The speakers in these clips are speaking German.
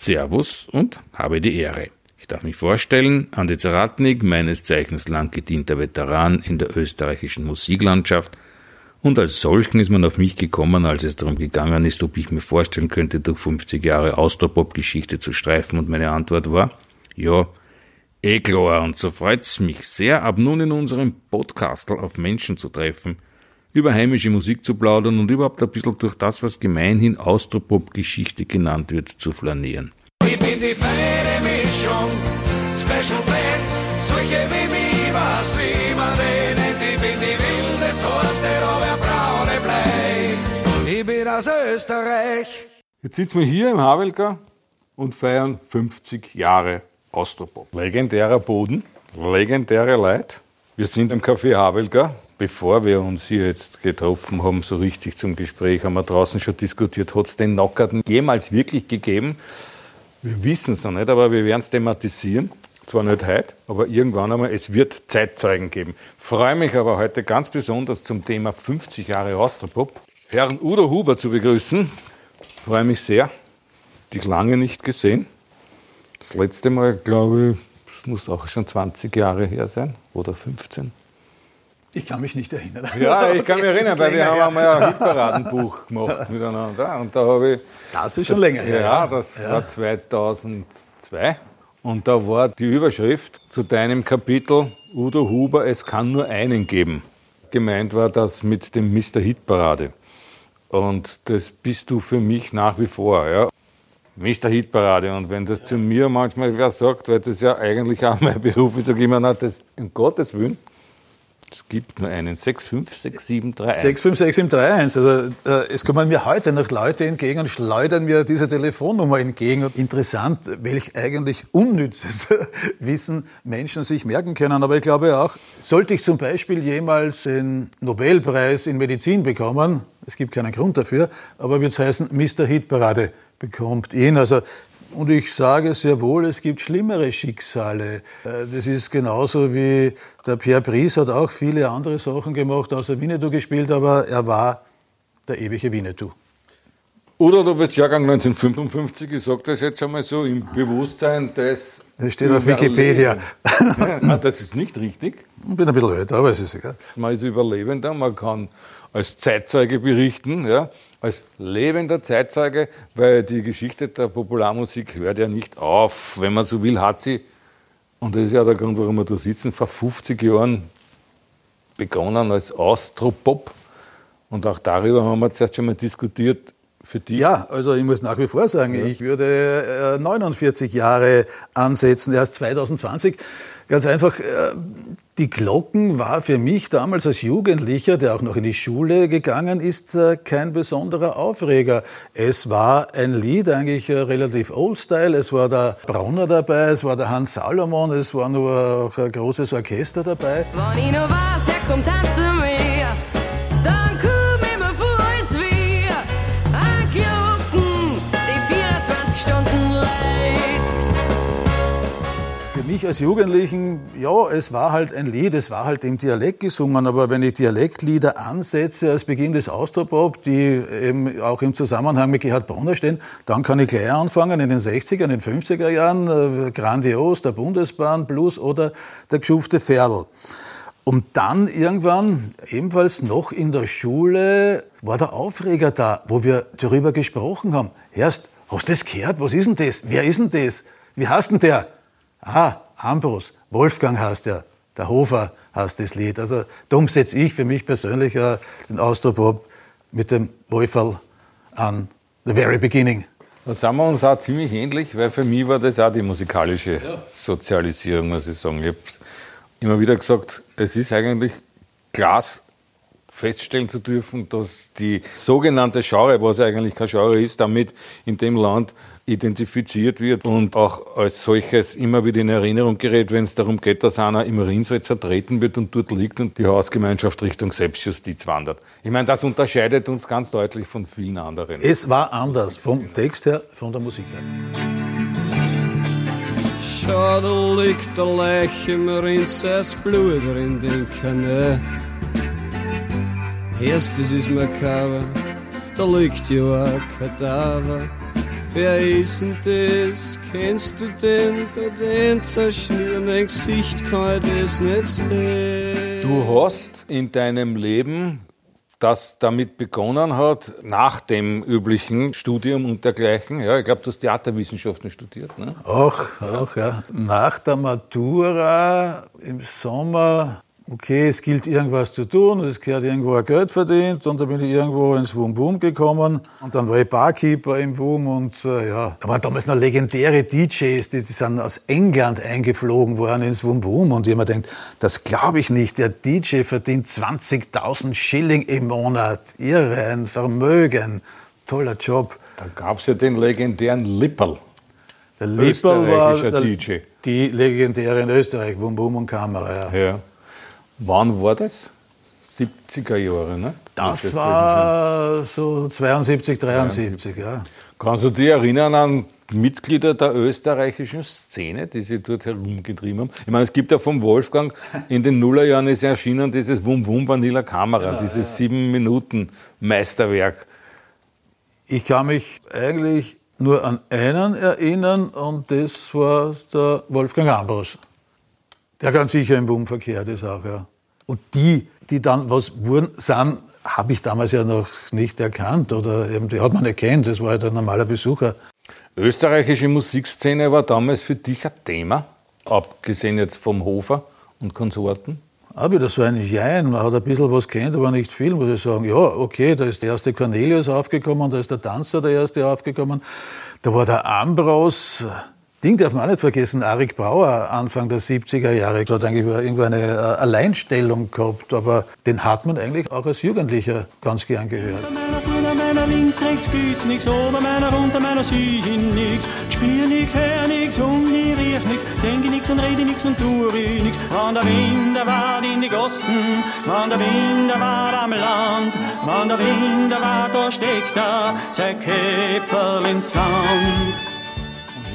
Servus und habe die Ehre. Ich darf mich vorstellen, Andi Zaratnik, meines Zeichens lang gedienter Veteran in der österreichischen Musiklandschaft, und als solchen ist man auf mich gekommen, als es darum gegangen ist, ob ich mir vorstellen könnte, durch 50 Jahre Austropop-Geschichte zu streifen, und meine Antwort war, ja, eh klar, und so freut's mich sehr, ab nun in unserem Podcastel auf Menschen zu treffen, über heimische Musik zu plaudern und überhaupt ein bisschen durch das, was gemeinhin Austropop-Geschichte genannt wird, zu flanieren. Ich bin die feine Mischung, Special Blend, solche wie mich, was wie man nennt. Ich bin die wilde Sorte, aber braune Blei. Ich bin aus Österreich. Jetzt sitzen wir hier im Havelka und feiern 50 Jahre Austropop. Legendärer Boden, legendäre Leute. Wir sind im Café Havelka. Bevor wir uns hier jetzt getroffen haben, so richtig zum Gespräch, haben wir draußen schon diskutiert, hat es den Knockout jemals wirklich gegeben? Wir wissen es noch nicht, aber wir werden es thematisieren. Zwar nicht heute, aber irgendwann einmal. Es wird Zeitzeugen geben. Freue mich aber heute ganz besonders zum Thema 50 Jahre Austropop Herrn Udo Huber zu begrüßen. Freue mich sehr. Dich lange nicht gesehen. Das letzte Mal, glaube ich, es muss auch schon 20 Jahre her sein oder 15. Ich kann mich nicht erinnern. Ja, ich kann mich erinnern, das weil wir haben einmal ein Hitparadenbuch gemacht miteinander. Und da habe ich. Das ist schon länger her. Ja, das war 2002. Und da war die Überschrift zu deinem Kapitel Udo Huber, es kann nur einen geben. Gemeint war das mit dem Mr. Hitparade. Und das bist du für mich nach wie vor. Ja. Mr. Hitparade. Und wenn das zu mir manchmal wer sagt, weil das ja eigentlich auch mein Beruf ist, sage ich immer, na, das, um Gottes Willen, es gibt nur einen 656731. 65631. Also äh, es kommen mir heute noch Leute entgegen und schleudern mir diese Telefonnummer entgegen. Und interessant, welch eigentlich unnützes Wissen Menschen sich merken können. Aber ich glaube auch, sollte ich zum Beispiel jemals den Nobelpreis in Medizin bekommen, es gibt keinen Grund dafür, aber wird es heißen, Mr. Hitparade bekommt ihn. Also und ich sage sehr wohl, es gibt schlimmere Schicksale. Äh, Das ist genauso wie der Pierre Brice hat auch viele andere Sachen gemacht, außer Winnetou gespielt, aber er war der ewige Winnetou. Oder du bist Jahrgang 1955, ich sage das jetzt einmal so, im Bewusstsein des. Das steht auf Wikipedia. Ja, das ist nicht richtig. Ich bin ein bisschen älter, aber es ist egal. Man ist Überlebender, man kann als Zeitzeuge berichten, ja, als lebender Zeitzeuge, weil die Geschichte der Popularmusik hört ja nicht auf. Wenn man so will, hat sie, und das ist ja der Grund, warum wir da sitzen, vor 50 Jahren begonnen als Austropop. Und auch darüber haben wir zuerst schon mal diskutiert. Für die Ja, also ich muss nach wie vor sagen, ich würde äh, 49 Jahre ansetzen, erst 2020. Ganz einfach, äh, die Glocken war für mich damals als Jugendlicher, der auch noch in die Schule gegangen ist, äh, kein besonderer Aufreger. Es war ein Lied eigentlich äh, relativ old-style. Es war der Brauner dabei, es war der Hans Salomon, es war nur auch ein großes Orchester dabei. Wenn ich noch weiß, er kommt an Mich als Jugendlichen, ja, es war halt ein Lied, es war halt im Dialekt gesungen, aber wenn ich Dialektlieder ansetze als Beginn des Austropop, die eben auch im Zusammenhang mit Gerhard Brunner stehen, dann kann ich gleich anfangen in den 60er, in den 50er Jahren, äh, grandios, der Bundesbahn, Blues oder der geschufte Ferl. Und dann irgendwann, ebenfalls noch in der Schule, war der Aufreger da, wo wir darüber gesprochen haben. Erst, hast du das gehört? Was ist denn das? Wer ist denn das? Wie heißt denn der? Ah, Ambros. Wolfgang heißt er. Der Hofer heißt das Lied. Also darum setze ich für mich persönlich äh, den Austropop mit dem Wolferl an. The very beginning. Da sind wir uns auch ziemlich ähnlich, weil für mich war das auch die musikalische Sozialisierung, muss ich sagen. Ich habe immer wieder gesagt, es ist eigentlich Glas feststellen zu dürfen, dass die sogenannte Genre, was eigentlich kein Genre ist, damit in dem Land identifiziert wird und auch als solches immer wieder in Erinnerung gerät, wenn es darum geht, dass einer im Rinnsal zertreten wird und dort liegt und die Hausgemeinschaft Richtung Selbstjustiz wandert. Ich meine, das unterscheidet uns ganz deutlich von vielen anderen. Es war anders, vom Text her, von der Musik her. Schau, da liegt der Leich im Rinz, es Blut in den Kanä. Erstes ist makaber, da liegt ja ein Kadaver. Wer ist denn das? Kennst du den? Bei den zerschnürenden Gesicht kann ich das nicht sehen. Du hast in deinem Leben, das damit begonnen hat, nach dem üblichen Studium und dergleichen, ja, ich glaube, du hast Theaterwissenschaften studiert, ne? Auch, auch, ja. Nach der Matura im Sommer, okay, es gilt irgendwas zu tun, es gehört irgendwo ein Geld verdient und da bin ich irgendwo ins Wum Wum gekommen und dann war ich Barkeeper im Wum und äh, ja, da waren damals noch legendäre DJs, die, die sind aus England eingeflogen worden ins Wum Wum und jemand denkt, das glaube ich nicht, der DJ verdient 20.000 Schilling im Monat, irre, ein Vermögen, toller Job. Da gab es ja den legendären Lipperl. Der Lipperl war der, DJ. die legendäre in Österreich, Wum Wum und Kamera. Ja. Ja. Wann war das? 70er Jahre, ne? Das Muss war so 72, 73, ja. Kannst du dich erinnern an Mitglieder der österreichischen Szene, die sich dort herumgetrieben haben? Ich meine, es gibt ja vom Wolfgang in den Nullerjahren ist erschienen dieses Wum Wum Vanilla Kamera, dieses sieben Minuten Meisterwerk. Ich kann mich eigentlich nur an einen erinnern und das war der Wolfgang Ambros. Der ganz sicher im WUM verkehrt ist auch, ja. Und die, die dann was wurden, sind, habe ich damals ja noch nicht erkannt oder eben, die hat man erkannt, das war halt ein normaler Besucher. Österreichische Musikszene war damals für dich ein Thema, abgesehen jetzt vom Hofer und Konsorten? Auch wieder so ein Jein, man hat ein bisschen was kennt, aber nicht viel, muss ich sagen. Ja, okay, da ist der erste Cornelius aufgekommen, da ist der Tanzer der erste aufgekommen, da war der Ambros, Ding darf man auch nicht vergessen, Arik Brauer, Anfang der 70er Jahre, hat eigentlich irgendwo eine äh, Alleinstellung gehabt, aber den hat man eigentlich auch als Jugendlicher ganz gern gehört.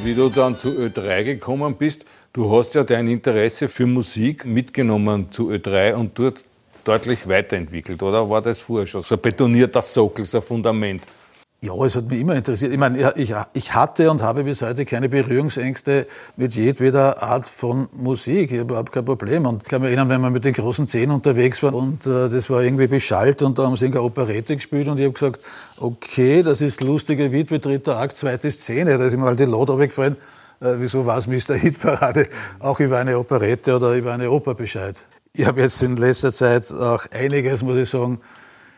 Wie du dann zu Ö3 gekommen bist, du hast ja dein Interesse für Musik mitgenommen zu Ö3 und dort deutlich weiterentwickelt, oder war das vorher schon so ein betonierter Sockel, so ein Fundament? Ja, es hat mich immer interessiert. Ich meine, ich, ich hatte und habe bis heute keine Berührungsängste mit jedweder Art von Musik. Ich habe überhaupt kein Problem. Und ich kann mich erinnern, wenn wir mit den großen Zehn unterwegs waren und äh, das war irgendwie beschallt und da haben sie irgendeine Operette gespielt und ich habe gesagt, okay, das ist lustige Witwe, dritter Akt, zweite Szene. Da ist mir halt die Lot runtergefallen. Äh, wieso war es Mr. Hitparade auch über eine Operette oder über eine Oper Bescheid? Ich habe jetzt in letzter Zeit auch einiges, muss ich sagen,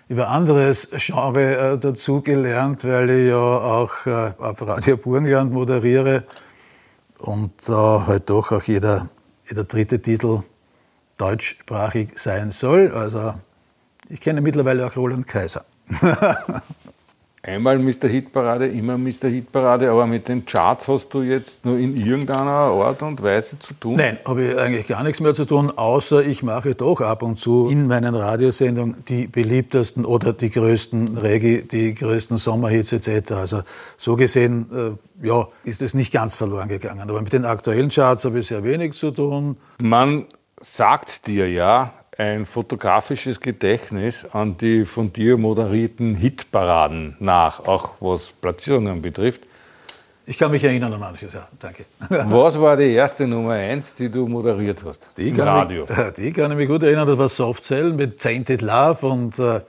über anderes Genre äh, dazu gelernt, weil ich ja auch äh, auf Radio Burgenland moderiere und da äh, halt doch auch jeder, jeder dritte Titel deutschsprachig sein soll. Also ich kenne mittlerweile auch Roland Kaiser. Einmal Mr. Hitparade, immer Mr. Hitparade, aber mit den Charts hast du jetzt nur in irgendeiner Art und Weise zu tun? Nein, habe ich eigentlich gar nichts mehr zu tun, außer ich mache doch ab und zu in meinen Radiosendungen die beliebtesten oder die größten Reggae, die größten Sommerhits etc. Also so gesehen, äh, ja, ist es nicht ganz verloren gegangen. Aber mit den aktuellen Charts habe ich sehr wenig zu tun. Man sagt dir ja ein fotografisches Gedächtnis an die von dir moderierten Hitparaden nach, auch was Platzierungen betrifft. Ich kann mich erinnern an manches, ja, danke. Was war die erste Nummer eins, die du moderiert hast? Die Im Radio. Mich, die kann ich mich gut erinnern. Das war Soft Cell mit Tainted Love und äh,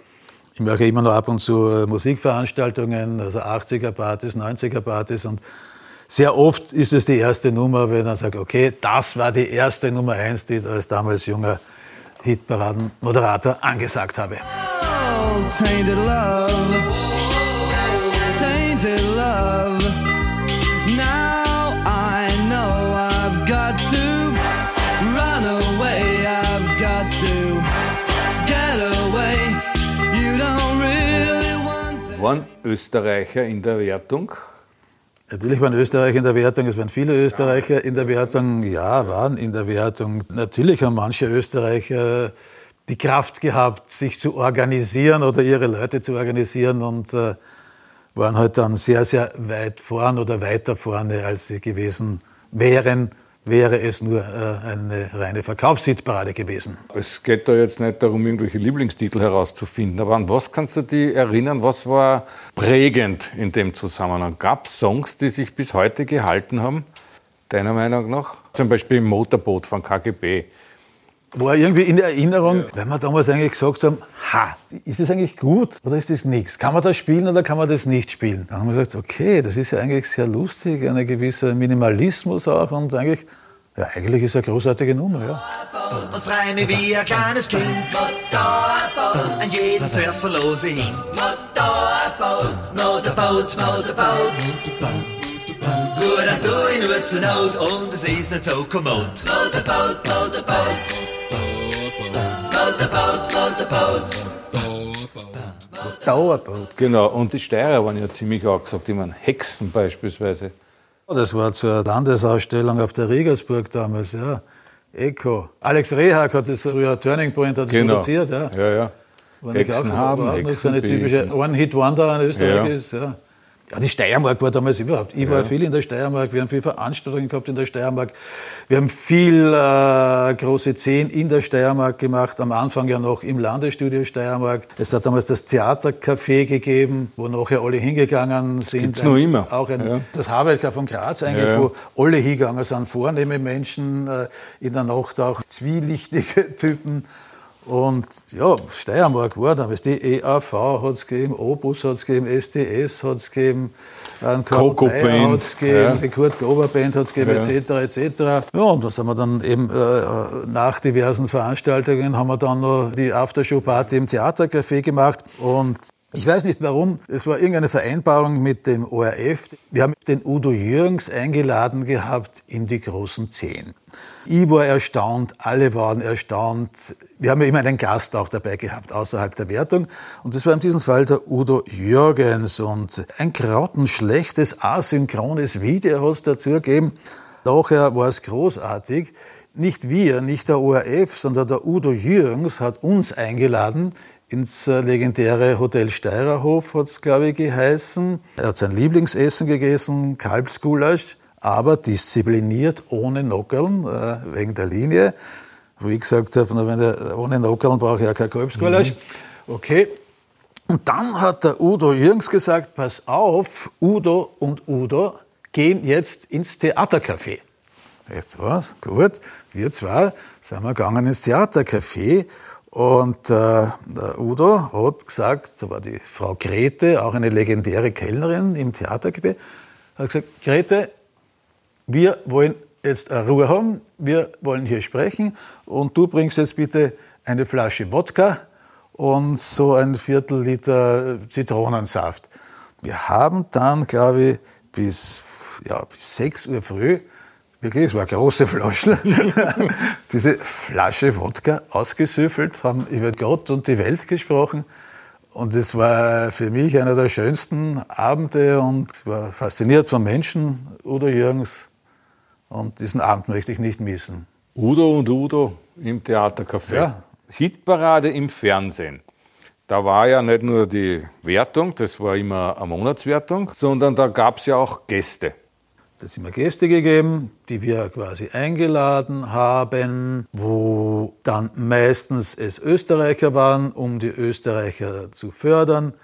ich mache immer noch ab und zu äh, Musikveranstaltungen, also 80er-Partys, 90er-Partys und sehr oft ist es die erste Nummer, wenn man sagt, okay, das war die erste Nummer eins, die ich als damals junger Hitparaden-Moderator angesagt habe. Tainted love, tainted love. Now I know I've got to run away. I've got to get away. You don't really want to. Waren Österreicher in der Wertung? Natürlich waren Österreicher in der Wertung, es waren viele Österreicher in der Wertung, ja, waren in der Wertung. Natürlich haben manche Österreicher die Kraft gehabt, sich zu organisieren oder ihre Leute zu organisieren und äh, waren halt dann sehr, sehr weit vorn oder weiter vorne, als sie gewesen wären, wäre es nur äh, eine reine Verkaufshitparade gewesen. Es geht da jetzt nicht darum, irgendwelche Lieblingstitel herauszufinden, aber an was kannst du dich erinnern? Was war prägend in dem Zusammenhang? Gab es Songs, die sich bis heute gehalten haben, deiner Meinung nach? Zum Beispiel im Motorboot von KGB. War irgendwie in der Erinnerung, weil wir damals eigentlich gesagt haben, ha, ist das eigentlich gut oder ist das nichts? Kann man das spielen oder kann man das nicht spielen? Dann haben wir gesagt, okay, das ist ja eigentlich sehr lustig, ein gewisser Minimalismus auch und eigentlich, ja, eigentlich ist es eine großartige Nummer, ja. Frei mich wie ein kleines Kind. Motorboot, an jeden Surfer los ich hin. Motorboot, Motorboot, Motorboot. Gut, dann tu ich nur zur Not und es ist nicht so kommod. Motorboot, Motorboot. Motorboot, Motorboot. Dauerboot. Genau, und die Steirer waren ja ziemlich angesagt. Ich meine, Hexen beispielsweise. Das war zur Landesausstellung auf der Regensburg damals, ja. Echo. Alex Rehak hat das früher Turning Point hat das Genau. produziert, ja. Ja, ja. Hexen auch- haben, auch nicht so eine Hexen typische. One-Hit-Wonder in Österreich Ja. ist. Ja. Ja, die Steiermark war damals überhaupt. Ich war viel in der Steiermark, wir haben viel Veranstaltungen gehabt in der Steiermark. Wir haben viel äh, große Zehn in der Steiermark gemacht, am Anfang ja noch im Landesstudio Steiermark. Es hat damals das Theatercafé gegeben, wo nachher alle hingegangen sind. gibt's noch immer. Auch ein, Ja. das Havelka von Graz eigentlich, Ja. wo alle hingegangen sind, vornehme Menschen, äh, in der Nacht auch zwielichtige Typen. Und ja, Steiermark war damals, die EAV hat es gegeben, Opus hat es gegeben, STS hat es gegeben, ein Coco Band, hat es gegeben, ja. die Kurt Glober Band hat es gegeben, Ja. etc. etc. Ja, und da sind wir dann eben äh, nach diversen Veranstaltungen haben wir dann noch die Aftershow-Party im Theatercafé gemacht und ich weiß nicht warum, es war irgendeine Vereinbarung mit dem ORF. Wir haben den Udo Jürgens eingeladen gehabt in die großen Zehn. Ich war erstaunt, alle waren erstaunt. Wir haben ja immer einen Gast auch dabei gehabt, außerhalb der Wertung. Und das war in diesem Fall der Udo Jürgens. Und ein grautenschlechtes, asynchrones Video hat dazu gegeben. Nachher war es großartig. Nicht wir, nicht der ORF, sondern der Udo Jürgens hat uns eingeladen ins äh, legendäre Hotel Steirerhof, hat es, glaube ich, geheißen. Er hat sein Lieblingsessen gegessen, Kalbsgulasch, aber diszipliniert, ohne Nockeln, äh, wegen der Linie. Wo ich gesagt habe, na, wenn er ohne Nockeln brauche ich ja kein Kalbsgulasch. Okay. Und dann hat der Udo Jürgens gesagt, pass auf, Udo und Udo gehen jetzt ins Theatercafé. Jetzt was? Gut. Wir zwei sind wir gegangen ins Theatercafé und äh, Udo hat gesagt, da war die Frau Grete, auch eine legendäre Kellnerin im Theatercafé, hat gesagt, Grete, wir wollen jetzt Ruhe haben, wir wollen hier sprechen und du bringst jetzt bitte eine Flasche Wodka und so ein Viertel Liter Zitronensaft. Wir haben dann, glaube ich, bis, ja, bis 6 Uhr früh, wirklich, es war eine große Flasche, diese Flasche Wodka ausgesüffelt, haben über Gott und die Welt gesprochen. Und es war für mich einer der schönsten Abende und ich war fasziniert vom Menschen, Udo Jürgens. Und diesen Abend möchte ich nicht missen. Udo und Udo im Theatercafé. Ja. Hitparade im Fernsehen. Da war ja nicht nur die Wertung, das war immer eine Monatswertung, sondern da gab es ja auch Gäste. Da sind mir Gäste gegeben, die wir quasi eingeladen haben, wo dann meistens es Österreicher waren, um die Österreicher zu fördern.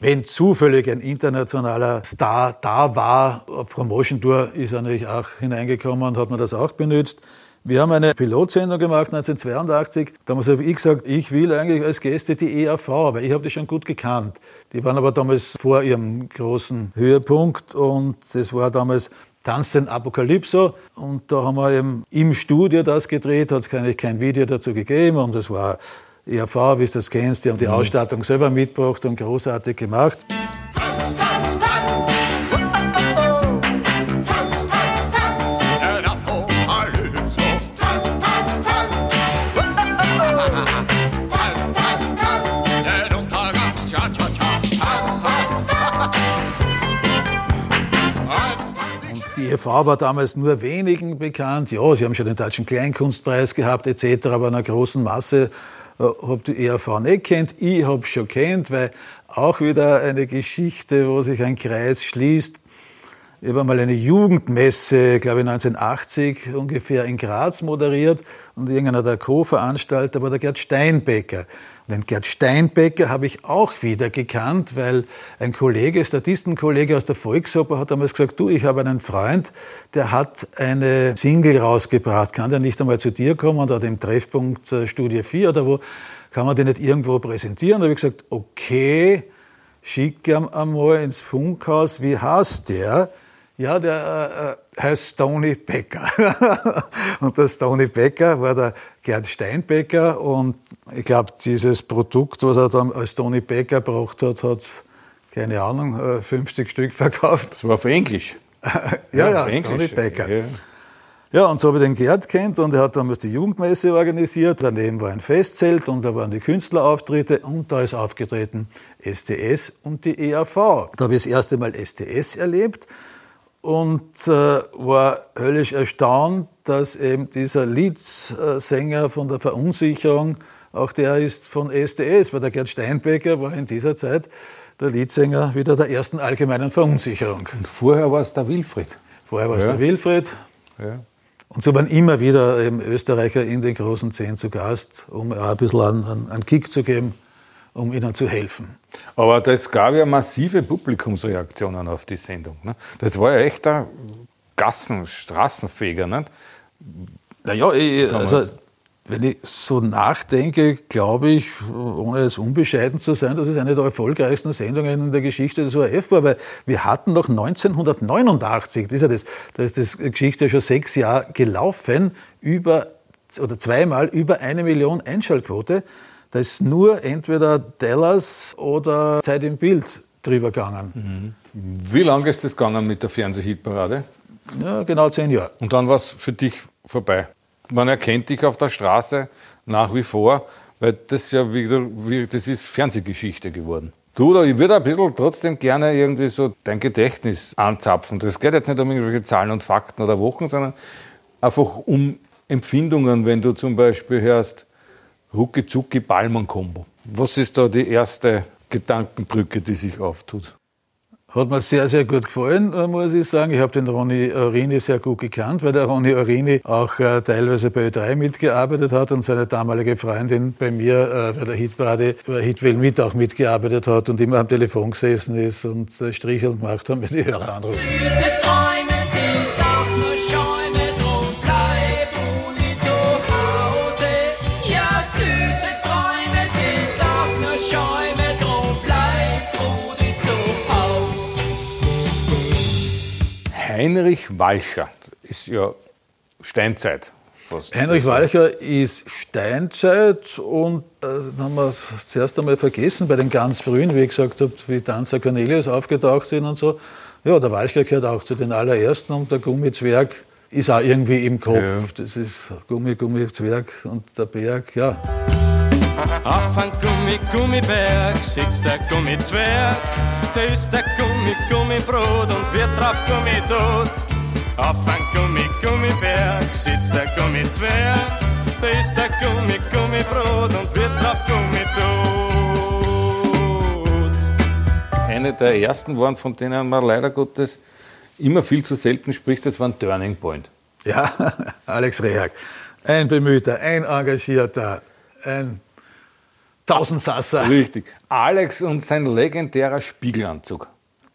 Wenn zufällig ein internationaler Star da war, Promotion Tour ist er natürlich auch hineingekommen und hat man das auch benutzt. Wir haben eine Pilotsendung gemacht 1982. Damals habe ich gesagt, ich will eigentlich als Gäste die EAV, weil ich habe die schon gut gekannt. Die waren aber damals vor ihrem großen Höhepunkt und das war damals Tanz den Apokalypso. Und da haben wir eben im Studio das gedreht, hat es kein, kein Video dazu gegeben. Und das war EAV, wie du das kennst, die haben die Ausstattung selber mitgebracht und großartig gemacht. Tanz, tanz, tanz. Tanz, Die EV war damals nur wenigen bekannt. Ja, sie haben schon den Deutschen Kleinkunstpreis gehabt etc., aber einer großen Masse äh, die ERV nicht kennt. Ich habe schon kennt, weil auch wieder eine Geschichte, wo sich ein Kreis schließt. Ich habe einmal eine Jugendmesse, glaube ich 1980 ungefähr in Graz moderiert und irgendeiner der Co-Veranstalter war der Gerd Steinbecker. Den Gerd Steinbecker habe ich auch wieder gekannt, weil ein Kollege, Statistenkollege aus der Volksoper hat damals gesagt, du, ich habe einen Freund, der hat eine Single rausgebracht, kann der nicht einmal zu dir kommen hat im Treffpunkt äh, Studie 4 oder wo, kann man den nicht irgendwo präsentieren? Da habe ich gesagt, okay, schick ihn einmal ins Funkhaus, wie heißt der? Ja, der äh, heißt Stony Becker. und der Stony Becker war der Gerd Steinbecker und ich glaube, dieses Produkt, was er dann als Tony Becker gebracht hat, hat, keine Ahnung, äh, 50 Stück verkauft. Das war auf Englisch. ja, ja, Tony Englisch. Becker. Ja. Ja, und so habe ich den Gerd kennt und er hat damals die Jugendmesse organisiert. Daneben war ein Festzelt und da waren die Künstlerauftritte und da ist aufgetreten STS und die EAV. Da habe ich das erste Mal STS erlebt und äh, war höllisch erstaunt, dass eben dieser Leadsänger von der Verunsicherung auch der ist von STS, weil der Gerd Steinbecker war in dieser Zeit der Leadsänger wieder der ersten allgemeinen Verunsicherung. Und vorher war es der Wilfried. Vorher war es Ja. der Wilfried, Ja. und so waren immer wieder eben Österreicher in den großen Zehn zu Gast, um auch ein bisschen einen, einen- Kick zu geben, um ihnen zu helfen. Aber das gab ja massive Publikumsreaktionen auf die Sendung. Ne? Das war ja echt ein Gassen-, Straßenfeger. Nicht? Naja, also. Wenn ich so nachdenke, glaube ich, ohne es unbescheiden zu sein, dass es eine der erfolgreichsten Sendungen in der Geschichte des ORF war, weil wir hatten noch 1989, das ist ja das, da ist das Geschichte schon sechs Jahre gelaufen, über, oder zweimal über eine Million Einschaltquote. Da ist nur entweder Dallas oder Zeit im Bild drüber gegangen. Wie lange ist das gegangen mit der Fernsehhitparade? Ja, genau zehn Jahre. Und dann war es für dich vorbei. Man erkennt dich auf der Straße nach wie vor, weil das ja wieder, wie, das ist Fernsehgeschichte geworden. Du, ich würde ein bisschen trotzdem gerne irgendwie so dein Gedächtnis anzapfen. Das geht jetzt nicht um irgendwelche Zahlen und Fakten oder Wochen, sondern einfach um Empfindungen, wenn du zum Beispiel hörst, Rucki Zucki Ballmann Kombo. Was ist da die erste Gedankenbrücke, die sich auftut? Hat mir sehr, sehr gut gefallen, äh, muss ich sagen. Ich habe den Ronny Orini sehr gut gekannt, weil der Ronny Orini auch äh, teilweise bei Ö3 mitgearbeitet hat und seine damalige Freundin bei mir äh, bei der Hitparade, bei Hitwell mit auch mitgearbeitet hat und immer am Telefon gesessen ist und äh, Stricheln gemacht haben, wenn die Hörer anrufen. Heinrich Walcher ist ja Steinzeit. Fast. Heinrich Walcher ist Steinzeit und äh, das haben wir zuerst einmal vergessen bei den ganz frühen, wie ich gesagt habe, wie Danzer Cornelius aufgetaucht sind und so. Ja, der Walcher gehört auch zu den allerersten und der Gummizwerg ist auch irgendwie im Kopf. Das ist Gummi, Gummizwerg und der Berg, ja. Auf ein Gummi, Gummiberg sitzt der Gummizwerg. Da ist der Gummi, Gummibrot und wird drauf Gummi tot. Auf ein Gummi, Gummiberg sitzt der Gummizwerg. Da ist der Gummi, Gummibrot und wird drauf Gummi tot. Eine der ersten waren, von denen man leider Gottes immer viel zu selten spricht, das war ein Turning Point. Ja, Alex Rehag. Ein Bemühter, ein Engagierter, ein Tausendsasser. Richtig. Alex und sein legendärer Spiegelanzug.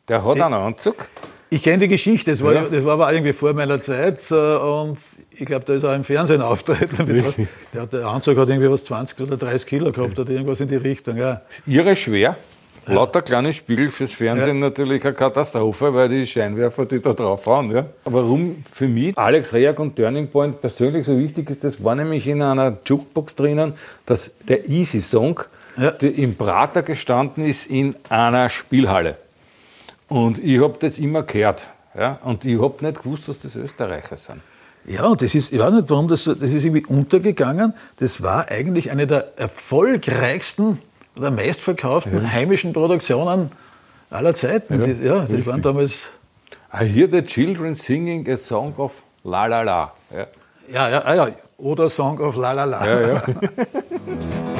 Der hat einen Anzug. Ich kenne die Geschichte, das war, Ja. das war aber irgendwie vor meiner Zeit äh, und ich glaube, da ist auch im Fernsehen was. Der, der Anzug hat irgendwie was 20 oder 30 Kilo gehabt oder irgendwas in die Richtung. Ja. Irre schwer. Lauter kleine Spiegel fürs Fernsehen natürlich eine Katastrophe, weil die Scheinwerfer, die da drauf hauen. Ja. Warum für mich Alex Reak und Turning Point persönlich so wichtig ist, das war nämlich in einer Jukebox drinnen, dass der Easy Song, Ja. der im Prater gestanden ist in einer Spielhalle. Und ich habe das immer gehört. Ja. Und ich habe nicht gewusst, dass das Österreicher sind. Ja, und das ist, ich weiß nicht warum, das, so- das ist irgendwie untergegangen. Das war eigentlich eine der erfolgreichsten oder meistverkauften heimischen Produktionen aller Zeiten. Ja, Die, ja die waren damals, I hear the children singing a song of La La La. Ja. ja, ja, ah ja, oder Song of La La La. Ja, ja.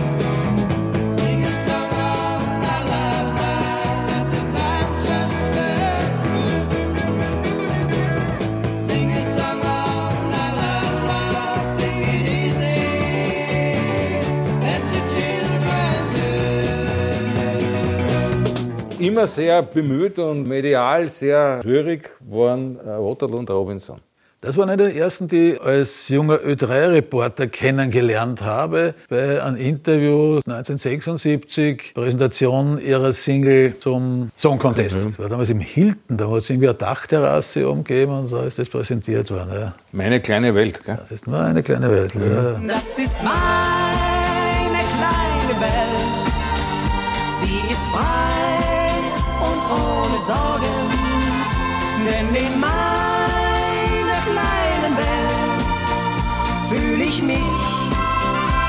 immer sehr bemüht und medial sehr rührig waren äh, Waterloo und Robinson. Das waren eine der ersten, die ich als junger Ö3-Reporter kennengelernt habe bei einem Interview 1976, Präsentation ihrer Single zum Song Contest. Das war damals im Hilton, da hat es irgendwie eine Dachterrasse umgegeben und da ist das präsentiert worden. Ja. Meine kleine Welt. Gell? Das ist nur eine kleine Welt. Ja. Das ist meine kleine Welt. Sie ist frei ohne Sorgen. Denn in meiner kleinen Welt fühle ich mich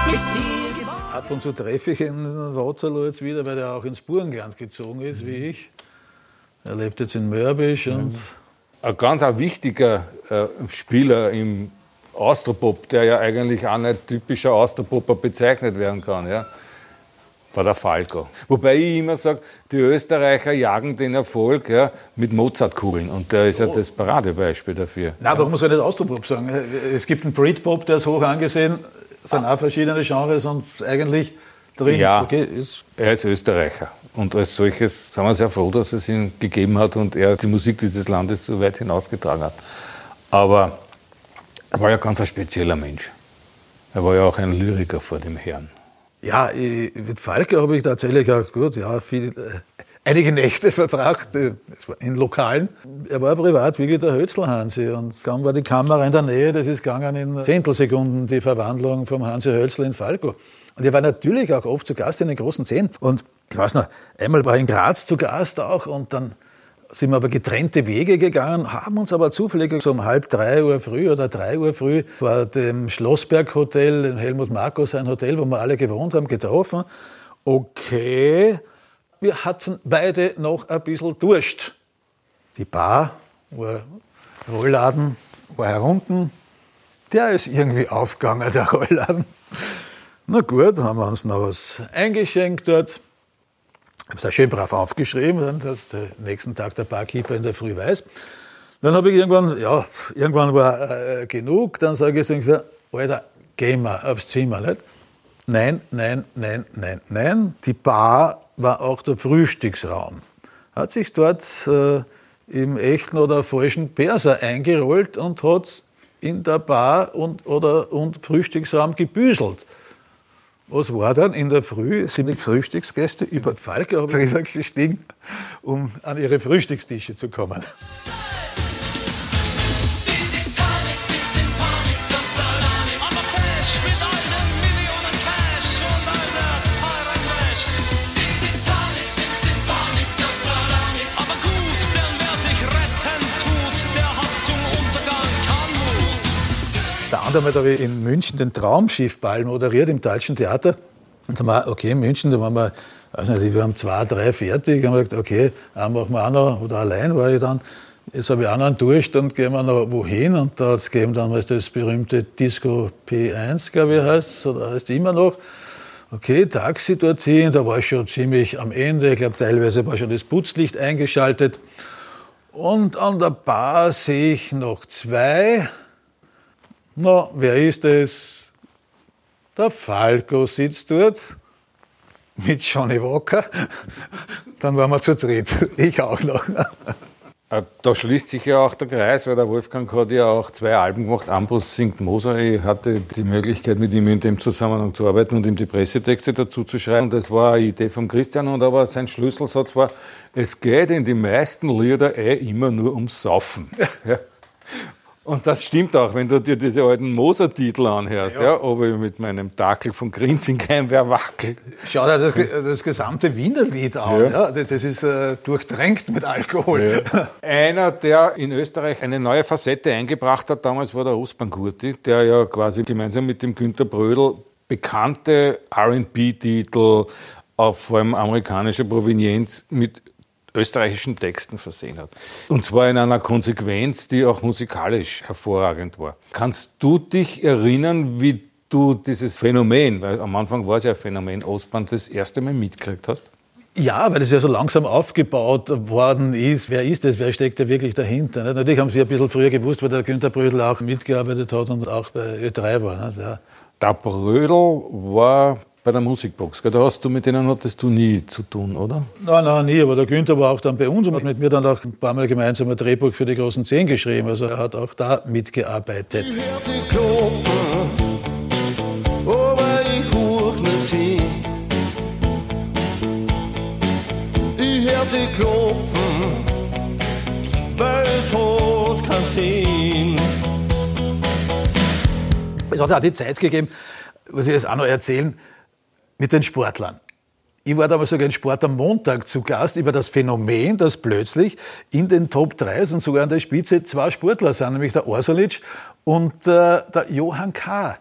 mit dir geworden. Ab und zu treffe ich ihn Waterloo jetzt wieder, weil er auch ins Burgenland gezogen ist, wie ich. Er lebt jetzt in Mörbisch und Ein ganz ein wichtiger äh, Spieler im Austropop, der ja eigentlich auch nicht typischer Austropopper bezeichnet werden kann, ja, war der Falco. Wobei ich immer sage, die Österreicher jagen den Erfolg ja, mit Mozartkugeln und der ist ja das Paradebeispiel dafür. Nein, aber muss man nicht Austropop sagen. Es gibt einen Britpop, der ist hoch angesehen, es sind auch verschiedene Genres und eigentlich drin, Ja. okay, ist Er ist Österreicher und als solches sind wir sehr froh, dass es ihn gegeben hat und er die Musik dieses Landes so weit hinausgetragen hat. Aber er war ja ganz ein spezieller Mensch. Er war ja auch ein Lyriker vor dem Herrn. Ja, ich, mit Falke habe ich tatsächlich auch gut, ja, viel, äh, einige Nächte verbracht äh, in Lokalen. Er war privat wirklich der Hölzl-Hansi und dann war die Kamera in der Nähe, das ist gegangen in Zehntelsekunden, die Verwandlung vom Hansi Hölzl in Falco. Und er war natürlich auch oft zu Gast in den großen Szenen. Und ich weiß noch, einmal war ich in Graz zu Gast auch und dann sind wir aber getrennte Wege gegangen, haben uns aber zufällig so um halb drei Uhr früh oder drei Uhr früh vor dem Schlossberg Hotel, in Helmut Markus, ein Hotel, wo wir alle gewohnt haben, getroffen. Okay, wir hatten beide noch ein bisschen Durst. Die Bar war Rollladen, war herunten. Der ist irgendwie aufgegangen, der Rollladen. Na gut, haben wir uns noch was eingeschenkt dort. Habe es auch schön brav aufgeschrieben, dann, dass der nächsten Tag der Barkeeper in der Früh weiß. Dann habe ich irgendwann, ja, irgendwann war äh, genug, dann sage ich so Alter, geh mal aufs Zimmer, nicht? Nein, nein, nein, nein, nein. Die Bar war auch der Frühstücksraum. Hat sich dort äh, im echten oder falschen Perser eingerollt und hat in der Bar und, oder, und Frühstücksraum gebüselt. Was war dann? In der Früh sind die Frühstücksgäste über Falke drüber gestiegen, um an ihre Frühstückstische zu kommen. Der andere Mal habe ich in München den Traumschiffball moderiert im Deutschen Theater. Und dann haben wir, okay, in München, da waren wir, weiß nicht, wir haben zwei, drei fertig. Haben wir gesagt, okay, einen machen wir auch noch, oder allein war ich dann. Jetzt habe ich einen durch, dann gehen wir noch wohin. Und da hat es gegeben damals das berühmte Disco P1, glaube ich, heißt es, oder heißt immer noch. Okay, Taxi dorthin, da war ich schon ziemlich am Ende. Ich glaube, teilweise war schon das Putzlicht eingeschaltet. Und an der Bar sehe ich noch zwei. Na, wer ist es? Der Falco sitzt dort mit Johnny Walker. Dann waren wir zu dritt. Ich auch noch. Äh, Da schließt sich ja auch der Kreis, weil der Wolfgang hat ja auch zwei Alben gemacht. Ambros singt Moser. Ich hatte die Möglichkeit, mit ihm in dem Zusammenhang zu arbeiten und ihm die Pressetexte dazu zu schreiben. Und das war eine Idee von Christian. Und aber sein Schlüsselsatz war, es geht in die meisten Lieder eh immer nur ums Saufen. Ja. Und das stimmt auch, wenn du dir diese alten Moser-Titel anhörst, ja. ob ich mit meinem Dackel von Grinzing kein wer wackelt. Schau dir das, das gesamte Wiener Lied an. Ja. das ist äh, durchtränkt mit Alkohol. Einer, der in Österreich eine neue Facette eingebracht hat, damals war der Osman Gurti, der ja quasi gemeinsam mit dem Günter Brödel bekannte R&B-Titel auf vor allem amerikanischer Provenienz mit österreichischen Texten versehen hat. Und zwar in einer Konsequenz, die auch musikalisch hervorragend war. Kannst du dich erinnern, wie du dieses Phänomen, weil am Anfang war es ja ein Phänomen, Ostbahn, das erste Mal mitgekriegt hast? Ja, weil das ja so langsam aufgebaut worden ist. Wer ist das? Wer steckt da wirklich dahinter? Nicht? Natürlich haben sie ein bisschen früher gewusst, weil der Günter Brödel auch mitgearbeitet hat und auch bei Ö3 war. Nicht? Ja. Der Brödel war bei der Musikbox. Da hast du mit denen hattest du nie zu tun, oder? Nein, nein, nie. Aber der Günther war auch dann bei uns und hat mit mir dann auch ein paar Mal gemeinsam ein Drehbuch für die großen Zehn geschrieben. Also er hat auch da mitgearbeitet. Ich hör die klopfen, aber ich hoch nicht hin. Ich hör die klopfen, weil es hat keinen Sinn. Es hat auch die Zeit gegeben, was ich jetzt auch noch erzählen, mit den Sportlern. Ich war damals sogar in Sport am Montag zu Gast über das Phänomen, dass plötzlich in den Top 3 und sogar an der Spitze zwei Sportler sind, nämlich der Orsolic und äh, der Johann K.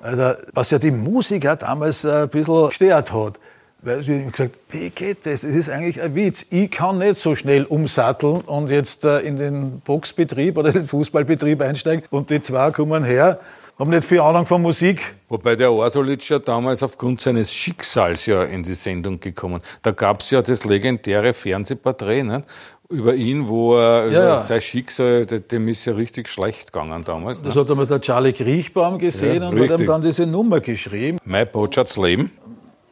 Also, was ja die Musiker damals äh, ein bisschen gestört hat. Weil sie haben gesagt, wie geht das? Das ist eigentlich ein Witz. Ich kann nicht so schnell umsatteln und jetzt äh, in den Boxbetrieb oder den Fußballbetrieb einsteigen. Und die zwei kommen her, haben nicht viel Ahnung von Musik. Wobei der Orsolic ja damals aufgrund seines Schicksals ja in die Sendung gekommen. Da gab's ja das legendäre Fernsehporträt ne? über ihn, wo er Ja, ja. sein Schicksal, de- dem ist ja richtig schlecht gegangen damals. Ne? Das hat damals der Charlie Kriechbaum gesehen Ja, und hat ihm richtig. dann diese Nummer geschrieben. Mein Botschafts Leben.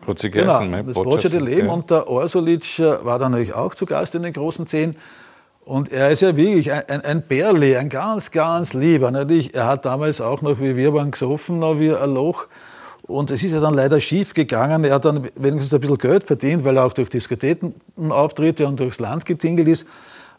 Hat sie Genau, geheißen, mein das Botschafts Leben. Und der Orsolic äh, war dann natürlich auch zu Gast in den großen Zehn. Und er ist ja wirklich ein, ein, ein Bärli, ein ganz, ganz lieber. Natürlich, er hat damals auch noch, wie wir waren, gesoffen, noch wie ein Loch. Und es ist ja dann leider schief gegangen. Er hat dann wenigstens ein bisschen Geld verdient, weil er auch durch Diskothekenauftritte und durchs Land getingelt ist.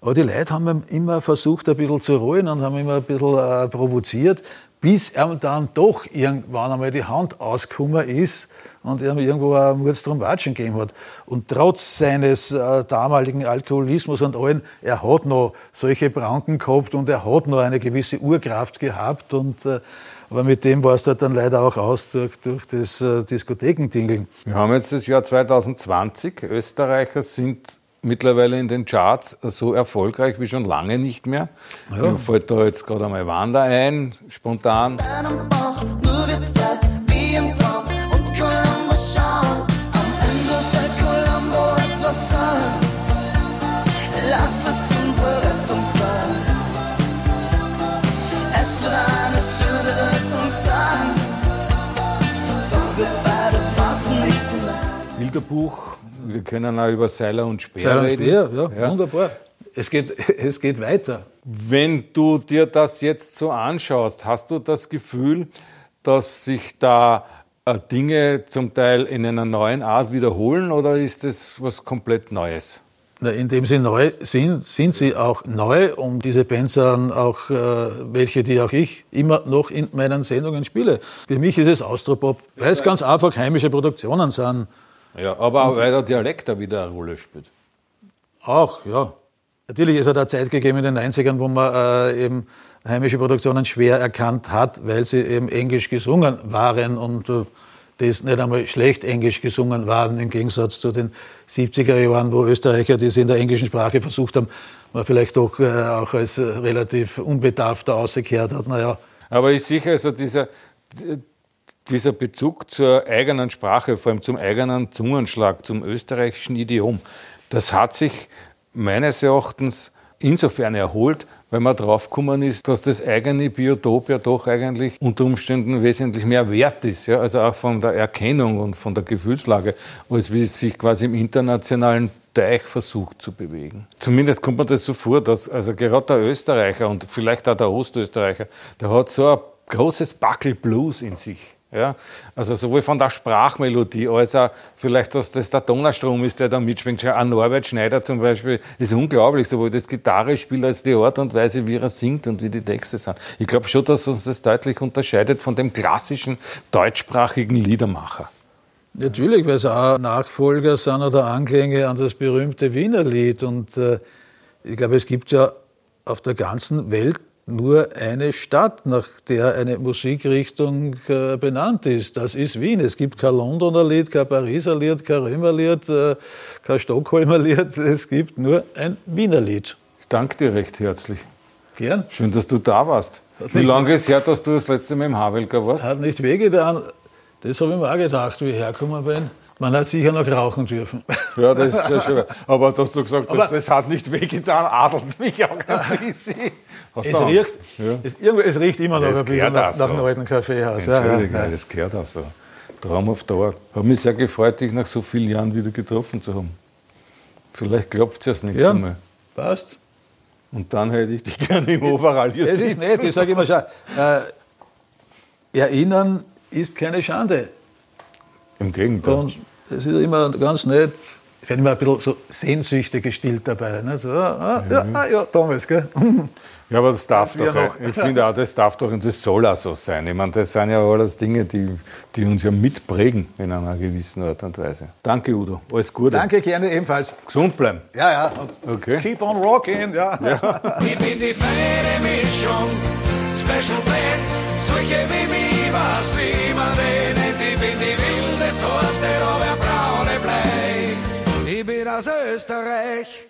Aber die Leute haben ihm immer versucht, ein bisschen zu ruhen und haben ihn immer ein bisschen äh, provoziert, bis er dann doch irgendwann einmal die Hand ausgekommen ist und er ihm irgendwo ein drum Watschen gegeben hat. Und trotz seines äh, damaligen Alkoholismus und allem, er hat noch solche Pranken gehabt und er hat noch eine gewisse Urkraft gehabt. Und, äh, aber mit dem war es dann leider auch aus durch, durch das äh, Diskothekentingeln. Wir haben jetzt das Jahr 2020. Österreicher sind mittlerweile in den Charts so erfolgreich wie schon lange nicht mehr. Mir fällt da jetzt gerade einmal Wanda ein, spontan. Bilderbuch. Wir können auch über Seiler und Speer Sei reden. Speer, ja, wunderbar. Es geht, es geht weiter. Wenn du dir das jetzt so anschaust, hast du das Gefühl, dass sich da äh, Dinge zum Teil in einer neuen Art wiederholen oder ist das was komplett Neues? Na, indem sie neu sind, sind sie auch neu. Und diese Bands sind auch äh, welche, die auch ich immer noch in meinen Sendungen spiele. Für mich ist es Austropop, weil es ganz einfach heimische Produktionen sind. Ja, aber auch weil der Dialekt da wieder eine Rolle spielt. Auch, ja. Natürlich, es hat eine Zeit gegeben in den 90ern, wo man äh, eben heimische Produktionen schwer erkannt hat, weil sie eben englisch gesungen waren und äh, das nicht einmal schlecht englisch gesungen waren, im Gegensatz zu den 70er Jahren, wo Österreicher, die es in der englischen Sprache versucht haben, man vielleicht doch äh, auch als äh, relativ unbedarfter ausgekehrt hat. Naja, Aber ich sehe also dieser, dieser Bezug zur eigenen Sprache, vor allem zum eigenen Zungenschlag, zum österreichischen Idiom, das hat sich meines Erachtens insofern erholt, weil man draufgekommen ist, dass das eigene Biotop ja doch eigentlich unter Umständen wesentlich mehr wert ist, ja, also auch von der Erkennung und von der Gefühlslage, als wie es sich quasi im internationalen Teich versucht zu bewegen. Zumindest kommt mir das so vor, dass also gerade der Österreicher und vielleicht auch der Ostösterreicher, der hat so ein großes Backel Blues in sich. Ja, also sowohl von der Sprachmelodie als auch vielleicht, dass das der Donnerstrom ist, der da mitschwingt. Ein Norbert Schneider zum Beispiel ist unglaublich, sowohl das Gitarrespiel als die Art und Weise, wie er singt und wie die Texte sind. Ich glaube schon, dass uns das deutlich unterscheidet von dem klassischen deutschsprachigen Liedermacher. Natürlich, weil es auch Nachfolger sind oder Anklänge an das berühmte Wienerlied. Und äh, ich glaube, es gibt ja auf der ganzen Welt nur eine Stadt, nach der eine Musikrichtung äh, benannt ist. Das ist Wien. Es gibt kein Londoner Lied, kein Pariser Lied, kein Römer Lied, äh, kein Stockholmer Lied. Es gibt nur ein Wiener Lied. Ich danke dir recht herzlich. Gern. Schön, dass du da warst. Wie lange ist her, dass du das letzte Mal im Havelka warst? Hat nicht wehgetan. Das habe ich mir auch gedacht, wie ich hergekommen bin. Man hat sicher noch rauchen dürfen. Ja, das ist ja schön. Aber du gesagt Aber- hast, das hat nicht wehgetan, adelt mich auch ein bisschen. Hast Es riecht, Ja. es, es riecht immer noch Das ein bisschen nach, so. nach einem alten Kaffeehaus. Ja, ja, Entschuldigung, ja. das gehört auch so. Traum auf Dauer. Habe mich sehr gefreut, dich nach so vielen Jahren wieder getroffen zu haben. Vielleicht klopft es ja das nächste Ja, Mal. passt. Und dann hätte ich dich gerne im Overall hier Es ist sitzen. nett, ich sage immer, schau, äh, erinnern ist keine Schande. Im Gegenteil. Und es ist immer ganz nett. Ich werde immer ein bisschen so Sehnsüchte gestillt dabei. Ne? So, ah, ah, ja, ah, ja, damals, gell? Ja, aber das darf doch, noch. auch- ich finde auch, das darf doch und das soll auch so sein. Ich meine, das sind ja alles Dinge, die, die uns ja mitprägen in einer gewissen Art und Weise. Danke, Udo. Alles Gute. Danke, gerne ebenfalls. Gesund bleiben. Ja, ja. Und Okay. Keep on rocking. Ja. Ich bin die feine Mischung, Special Blend, solche wie mich, was wie man den Sorte, aber braune Blei. Ich bin aus Österreich,